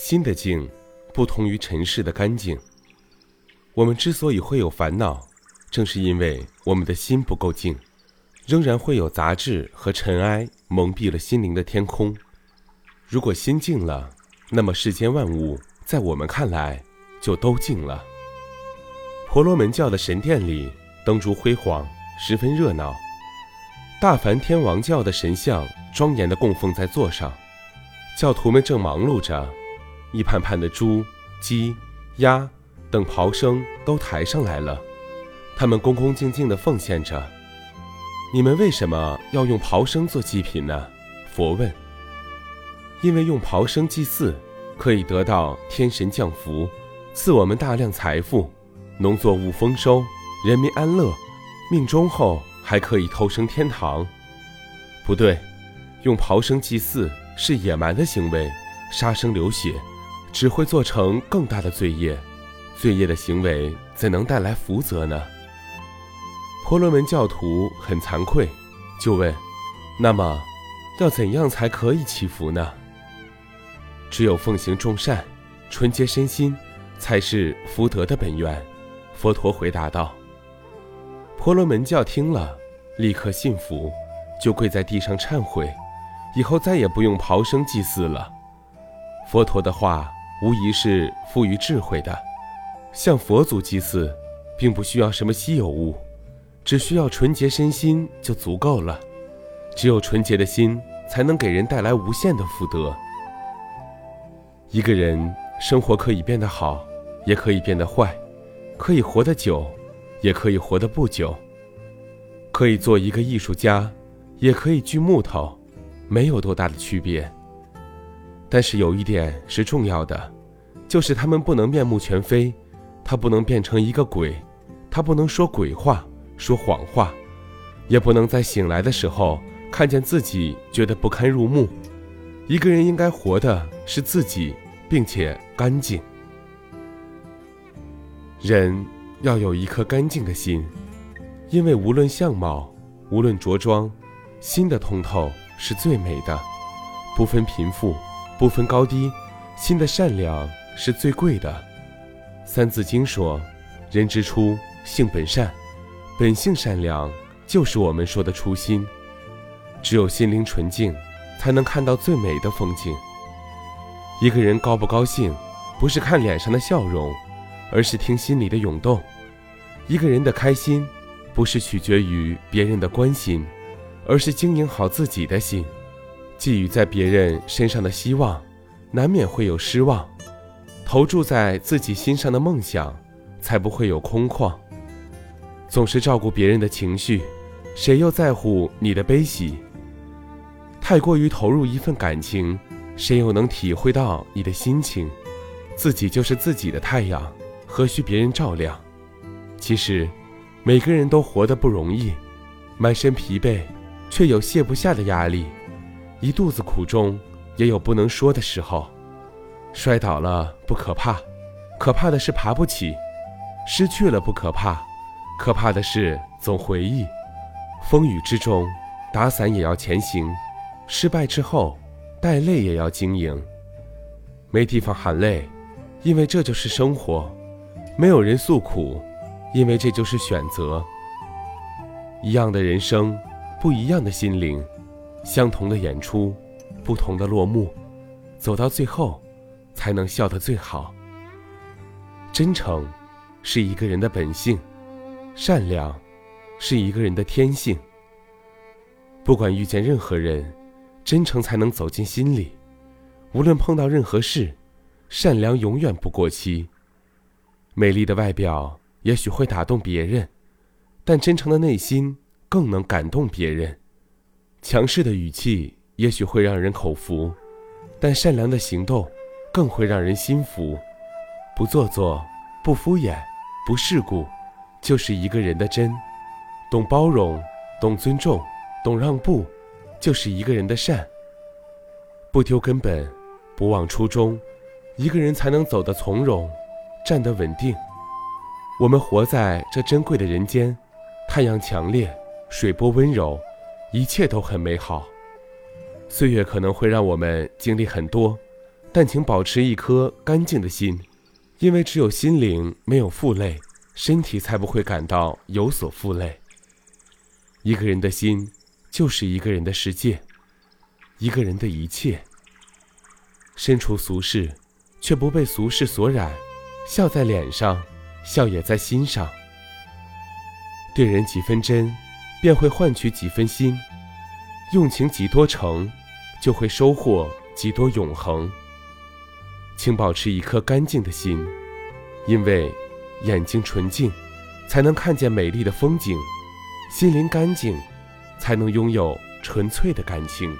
心的静，不同于尘世的干净。我们之所以会有烦恼，正是因为我们的心不够静，仍然会有杂质和尘埃蒙蔽了心灵的天空。如果心静了，那么世间万物在我们看来就都静了。婆罗门教的神殿里灯烛辉煌，十分热闹。大梵天王教的神像庄严地供奉在座上，教徒们正忙碌着，一盘盘的猪、鸡、鸭等刨生都抬上来了，他们恭恭敬敬地奉献着。你们为什么要用刨生做祭品呢？佛问。因为用刨生祭祀，可以得到天神降福，赐我们大量财富，农作物丰收，人民安乐，命中后。还可以偷生天堂？不对，用刨生祭祀是野蛮的行为，杀生流血，只会做成更大的罪业。罪业的行为怎能带来福泽呢？婆罗门教徒很惭愧，就问：那么，要怎样才可以祈福呢？只有奉行众善，纯洁身心，才是福德的本源。佛陀回答道。婆罗门教听了，立刻信服，就跪在地上忏悔，以后再也不用刨生祭祀了。佛陀的话无疑是富于智慧的，向佛祖祭祀，并不需要什么稀有物，只需要纯洁身心就足够了。只有纯洁的心，才能给人带来无限的福德。一个人生活可以变得好，也可以变得坏，可以活得久。也可以活得不久，可以做一个艺术家，也可以锯木头，没有多大的区别。但是有一点是重要的，就是他们不能面目全非，他不能变成一个鬼，他不能说鬼话、说谎话，也不能在醒来的时候看见自己觉得不堪入目。一个人应该活的是自己，并且干净。人。要有一颗干净的心，因为无论相貌，无论着装，心的通透是最美的，不分贫富，不分高低，心的善良是最贵的。《三字经》说：“人之初，性本善，本性善良，就是我们说的初心。只有心灵纯净，才能看到最美的风景。一个人高不高兴，不是看脸上的笑容。”而是听心里的涌动。一个人的开心，不是取决于别人的关心，而是经营好自己的心。寄予在别人身上的希望，难免会有失望；投注在自己心上的梦想，才不会有空旷。总是照顾别人的情绪，谁又在乎你的悲喜？太过于投入一份感情，谁又能体会到你的心情？自己就是自己的太阳。何须别人照亮？其实，每个人都活得不容易，满身疲惫，却有卸不下的压力；一肚子苦衷，也有不能说的时候。摔倒了不可怕，可怕的是爬不起；失去了不可怕，可怕的是总回忆。风雨之中，打伞也要前行；失败之后，带泪也要经营。没地方喊累，因为这就是生活。没有人诉苦，因为这就是选择。一样的人生，不一样的心灵，相同的演出，不同的落幕，走到最后，才能笑得最好。真诚，是一个人的本性；善良，是一个人的天性。不管遇见任何人，真诚才能走进心里；无论碰到任何事，善良永远不过期。美丽的外表也许会打动别人，但真诚的内心更能感动别人。强势的语气也许会让人口服，但善良的行动更会让人心服。不做作，不敷衍，不世故，就是一个人的真。懂包容，懂尊重，懂让步，就是一个人的善。不丢根本，不忘初衷，一个人才能走得从容。站得稳定，我们活在这珍贵的人间，太阳强烈，水波温柔，一切都很美好。岁月可能会让我们经历很多，但请保持一颗干净的心，因为只有心灵没有负累，身体才不会感到有所负累。一个人的心，就是一个人的世界，一个人的一切。身处俗世，却不被俗世所染，笑在脸上，笑也在心上。对人几分真，便会换取几分心；用情几多诚，就会收获几多永恒。请保持一颗干净的心，因为眼睛纯净，才能看见美丽的风景；心灵干净，才能拥有纯粹的感情。